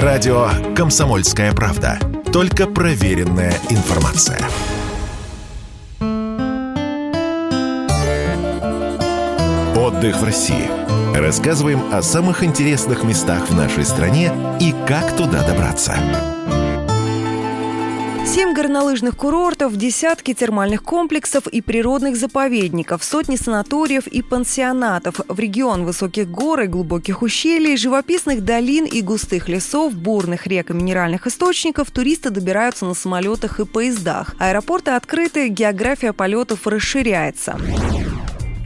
Радио «Комсомольская правда». Только проверенная информация. Отдых в России. Рассказываем о самых интересных местах в нашей стране и как туда добраться. Семь горнолыжных курортов, десятки термальных комплексов и природных заповедников, сотни санаториев и пансионатов. В регион высоких гор и глубоких ущелий, живописных долин и густых лесов, бурных рек и минеральных источников туристы добираются на самолетах и поездах. Аэропорты открыты, география полетов расширяется.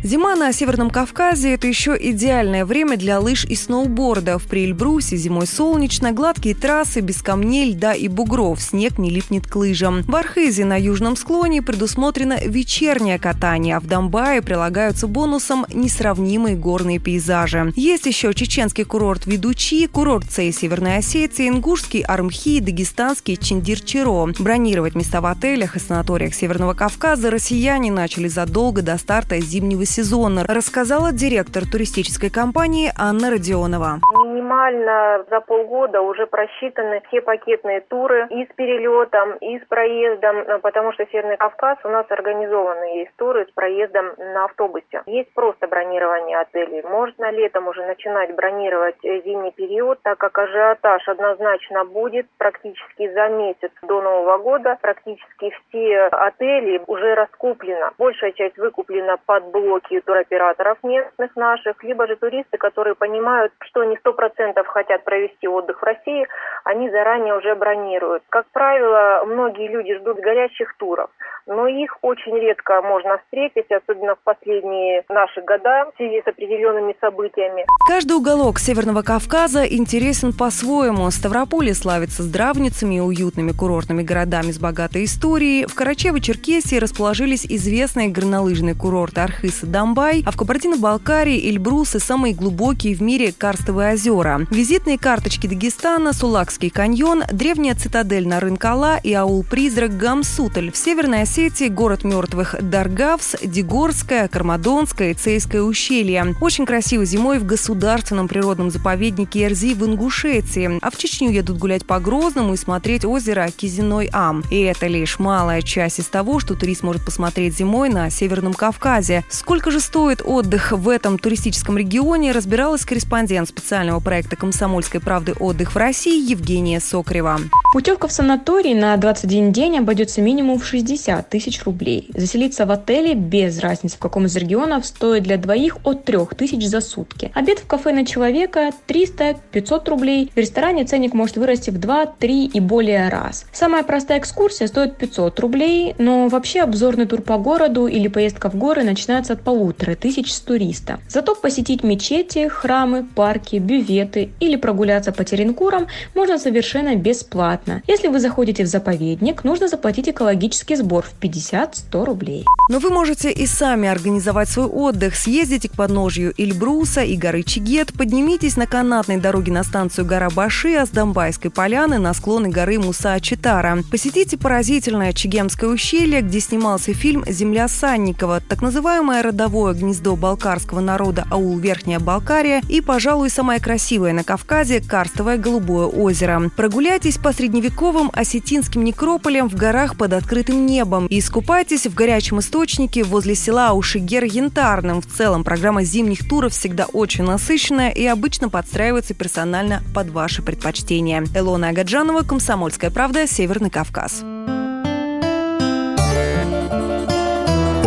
Зима на Северном Кавказе – это еще идеальное время для лыж и сноуборда. В Приэльбрусе зимой солнечно, гладкие трассы, без камней, льда и бугров, снег не липнет к лыжам. В Архизе на южном склоне предусмотрено вечернее катание, а в Донбае прилагаются бонусом несравнимые горные пейзажи. Есть еще чеченский курорт Ведучи, курорт Цей Северной Осетии, ингушский Армхи, дагестанский Чиндирчиро. Бронировать места в отелях и санаториях Северного Кавказа россияне начали задолго до старта зимнего сезона, рассказала директор туристической компании Анна Родионова минимально за полгода уже просчитаны все пакетные туры и с перелетом, и с проездом, э, потому что Северный Кавказ у нас организованы есть туры с проездом на автобусе. Есть просто бронирование отелей. Можно летом уже начинать бронировать э, зимний период, так как ажиотаж однозначно будет практически за месяц до Нового года. Практически все отели уже раскуплено. Большая часть выкуплена под блоки туроператоров местных наших, либо же туристы, которые понимают, что не 100% процентов хотят провести отдых в России, они заранее уже бронируют. Как правило, многие люди ждут горячих туров, но их очень редко можно встретить, особенно в последние наши года в связи с определенными событиями. Каждый уголок Северного Кавказа интересен по-своему. Ставрополь славится здравницами и уютными курортными городами с богатой историей. В Карачево-Черкесии расположились известные горнолыжные курорты Архыз и Домбай, а в Кабардино-Балкарии Эльбрус и самые глубокие в мире карстовые озера. Визитные карточки Дагестана, Сулакский каньон, древняя цитадель Нарынкала и аул-призрак Гамсуталь. В Северной Осетии город мертвых Даргавс, Дегорское, Кармадонское и Цейское ущелье. Очень красиво зимой в государственном природном заповеднике Эрзи в Ингушетии. А в Чечню едут гулять по Грозному и смотреть озеро Кизиной Ам. И это лишь малая часть из того, что турист может посмотреть зимой на Северном Кавказе. Сколько же стоит отдых в этом туристическом регионе, разбиралась корреспондент специального проекта «Комсомольской правды. Отдых в России» Евгения Сокрева. Путевка в санаторий на 21 день обойдется минимум в 60 тысяч рублей. Заселиться в отеле без разницы в каком из регионов стоит для двоих от 3 тысяч за сутки. Обед в кафе на человека 300-500 рублей. В ресторане ценник может вырасти в 2, 3 и более раз. Самая простая экскурсия стоит 500 рублей, но вообще обзорный тур по городу или поездка в горы начинается от полутора тысяч с туриста. Зато посетить мечети, храмы, парки, бювет, туалеты или прогуляться по Теренкурам можно совершенно бесплатно. Если вы заходите в заповедник, нужно заплатить экологический сбор в 50-100 рублей. Но вы можете и сами организовать свой отдых. Съездите к подножью Эльбруса и горы Чигет, поднимитесь на канатной дороге на станцию гора Баши, а с Домбайской поляны на склоны горы Муса-Читара. Посетите поразительное Чигемское ущелье, где снимался фильм «Земля Санникова», так называемое родовое гнездо балкарского народа аул Верхняя Балкария и, пожалуй, самое красивое на Кавказе карстовое голубое озеро. Прогуляйтесь по средневековым осетинским некрополям в горах под открытым небом и искупайтесь в горячем источнике возле села Ушигер Янтарным. В целом программа зимних туров всегда очень насыщенная и обычно подстраивается персонально под ваши предпочтения. Элона Агаджанова, Комсомольская правда, Северный Кавказ.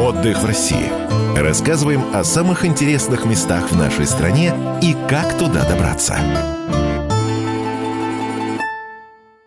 Отдых в России. Рассказываем о самых интересных местах в нашей стране и как туда добраться.